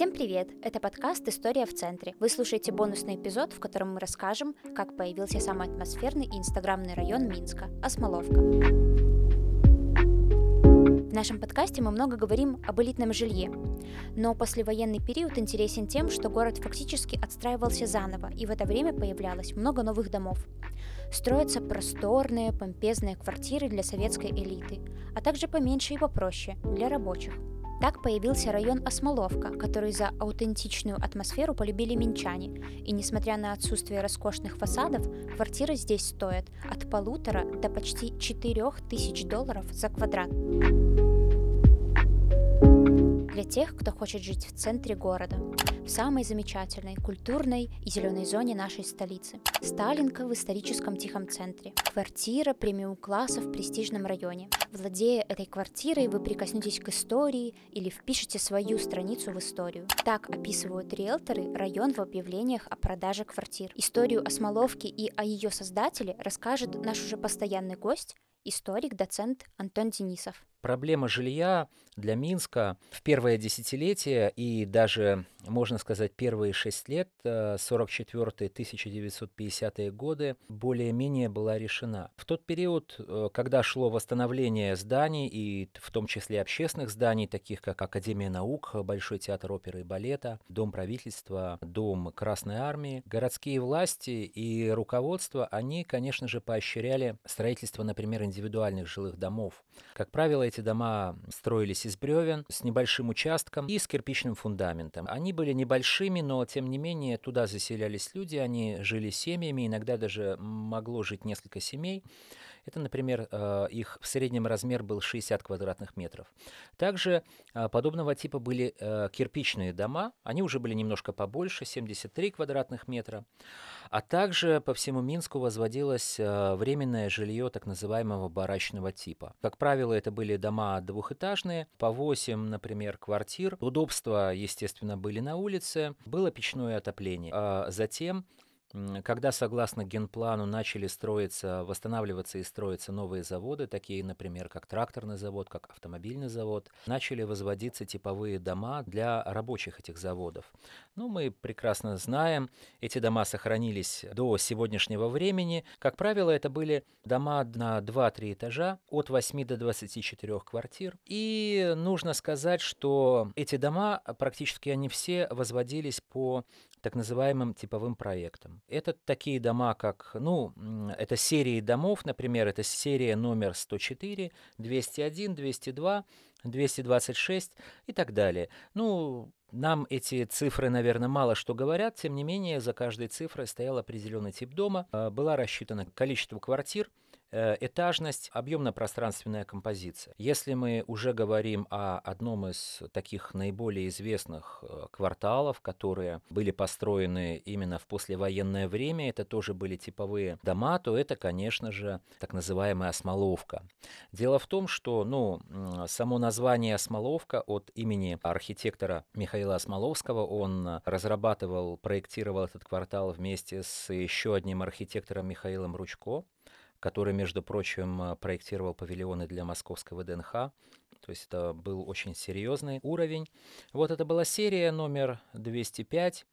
Всем привет! Это подкаст «История в центре». Вы слушаете бонусный эпизод, в котором мы расскажем, как появился самый атмосферный и инстаграмный район Минска – Осмоловка. В нашем подкасте мы много говорим об элитном жилье, но послевоенный период интересен тем, что город фактически отстраивался заново, и в это время появлялось много новых домов. Строятся просторные, помпезные квартиры для советской элиты, а также поменьше и попроще – для рабочих – так появился район Осмоловка, который за аутентичную атмосферу полюбили минчане. И несмотря на отсутствие роскошных фасадов, квартиры здесь стоят от полутора до почти четырех тысяч долларов за квадрат для тех, кто хочет жить в центре города, в самой замечательной, культурной и зеленой зоне нашей столицы. Сталинка в историческом тихом центре. Квартира премиум-класса в престижном районе. Владея этой квартирой, вы прикоснетесь к истории или впишете свою страницу в историю. Так описывают риэлторы район в объявлениях о продаже квартир. Историю Осмоловки и о ее создателе расскажет наш уже постоянный гость, историк, доцент Антон Денисов. Проблема жилья для Минска в первое десятилетие и даже, можно сказать, первые шесть лет, 44-1950-е э, годы, более-менее была решена. В тот период, э, когда шло восстановление зданий, и в том числе общественных зданий, таких как Академия наук, Большой театр оперы и балета, Дом правительства, Дом Красной армии, городские власти и руководство, они, конечно же, поощряли строительство, например, индивидуальных жилых домов. Как правило, эти дома строились из бревен, с небольшим участком и с кирпичным фундаментом. Они были небольшими, но тем не менее туда заселялись люди, они жили семьями, иногда даже могло жить несколько семей. Это, например, э, их в среднем размер был 60 квадратных метров. Также э, подобного типа были э, кирпичные дома, они уже были немножко побольше, 73 квадратных метра. А также по всему Минску возводилось временное жилье так называемого барачного типа. Как правило, это были дома двухэтажные, по 8, например, квартир. Удобства, естественно, были на улице, было печное отопление. А затем когда, согласно генплану, начали строиться, восстанавливаться и строиться новые заводы, такие, например, как тракторный завод, как автомобильный завод, начали возводиться типовые дома для рабочих этих заводов. Ну, мы прекрасно знаем, эти дома сохранились до сегодняшнего времени. Как правило, это были дома на 2-3 этажа, от 8 до 24 квартир. И нужно сказать, что эти дома, практически они все возводились по так называемым типовым проектам. Это такие дома, как, ну, это серии домов, например, это серия номер 104, 201, 202, 226 и так далее. Ну, нам эти цифры, наверное, мало что говорят, тем не менее, за каждой цифрой стоял определенный тип дома, а, была рассчитана количество квартир, этажность, объемно-пространственная композиция. Если мы уже говорим о одном из таких наиболее известных э, кварталов, которые были построены именно в послевоенное время, это тоже были типовые дома, то это, конечно же, так называемая Осмоловка. Дело в том, что ну, само название Осмоловка от имени архитектора Михаила Осмоловского, он разрабатывал, проектировал этот квартал вместе с еще одним архитектором Михаилом Ручко который, между прочим, э, проектировал павильоны для московского ВДНХ. То есть это был очень серьезный уровень. Вот это была серия номер 205.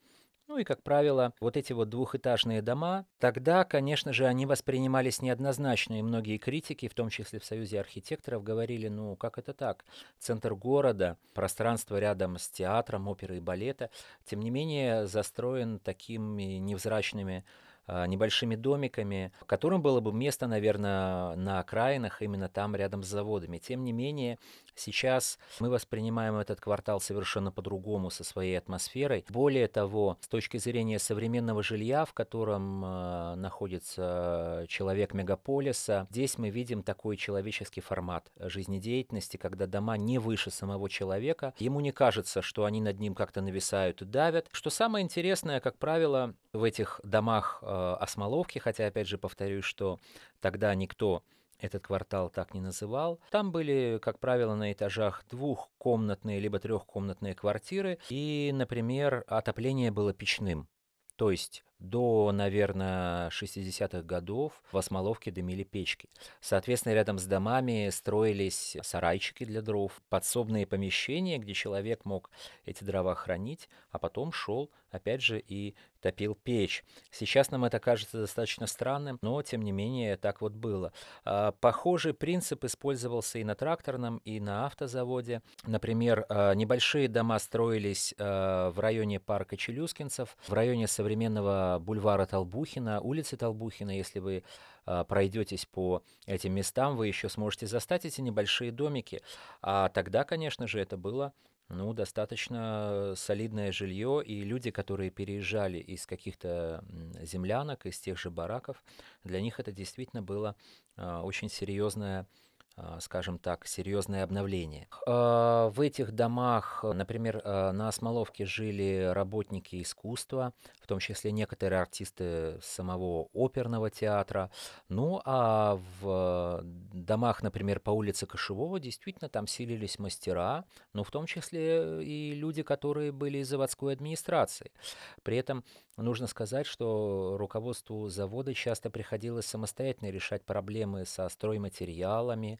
Ну и, как правило, вот эти вот двухэтажные дома, тогда, конечно же, они воспринимались неоднозначно, и многие критики, в том числе в Союзе архитекторов, говорили, ну как это так? Центр города, пространство рядом с театром, оперой и балета, тем не менее застроен такими невзрачными небольшими домиками, которым было бы место, наверное, на окраинах, именно там, рядом с заводами. Тем не менее, сейчас мы воспринимаем этот квартал совершенно по-другому, со своей атмосферой. Более того, с точки зрения современного жилья, в котором э, находится человек мегаполиса, здесь мы видим такой человеческий формат жизнедеятельности, когда дома не выше самого человека. Ему не кажется, что они над ним как-то нависают и давят. Что самое интересное, как правило, в этих домах э, Осмоловки, хотя, опять же, повторюсь, что тогда никто этот квартал так не называл. Там были, как правило, на этажах двухкомнатные либо трехкомнатные квартиры, и, например, отопление было печным. То есть до, наверное, 60-х годов в Осмоловке дымили печки. Соответственно, рядом с домами строились сарайчики для дров, подсобные помещения, где человек мог эти дрова хранить, а потом шел, опять же, и топил печь. Сейчас нам это кажется достаточно странным, но тем не менее так вот было. А, похожий принцип использовался и на тракторном, и на автозаводе. Например, а, небольшие дома строились а, в районе парка Челюскинцев, в районе современного бульвара Толбухина, улицы Толбухина, если вы пройдетесь по этим местам, вы еще сможете застать эти небольшие домики. А тогда, конечно же, это было ну, достаточно солидное жилье, и люди, которые переезжали из каких-то землянок, из тех же бараков, для них это действительно было а, очень серьезное а, скажем так, серьезное обновление. А, в этих домах, например, а, на Осмоловке жили работники искусства, в том числе некоторые артисты самого оперного театра. Ну а в домах, например, по улице Кошевого, действительно там селились мастера, но в том числе и люди, которые были из заводской администрации. При этом нужно сказать, что руководству завода часто приходилось самостоятельно решать проблемы со стройматериалами,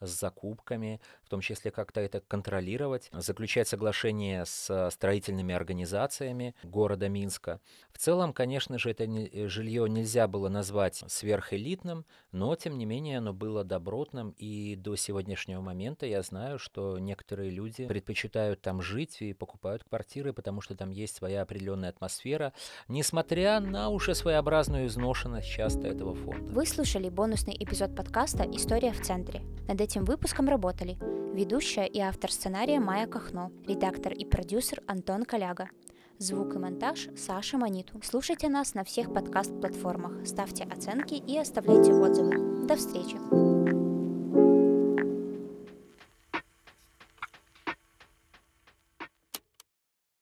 с закупками, в том числе как-то это контролировать, заключать соглашения с строительными организациями города Минска. В целом, конечно же, это не, жилье нельзя было назвать сверхэлитным, но, тем не менее, оно было добротным, и до сегодняшнего момента я знаю, что некоторые люди предпочитают там жить и покупают квартиры, потому что там есть своя определенная атмосфера, несмотря на уже своеобразную изношенность часто этого фонда. Вы слушали бонусный эпизод подкаста «История в центре». Над этим выпуском работали ведущая и автор сценария Майя Кахно, редактор и продюсер Антон Коляга. Звук и монтаж Саша Маниту. Слушайте нас на всех подкаст-платформах, ставьте оценки и оставляйте отзывы. До встречи!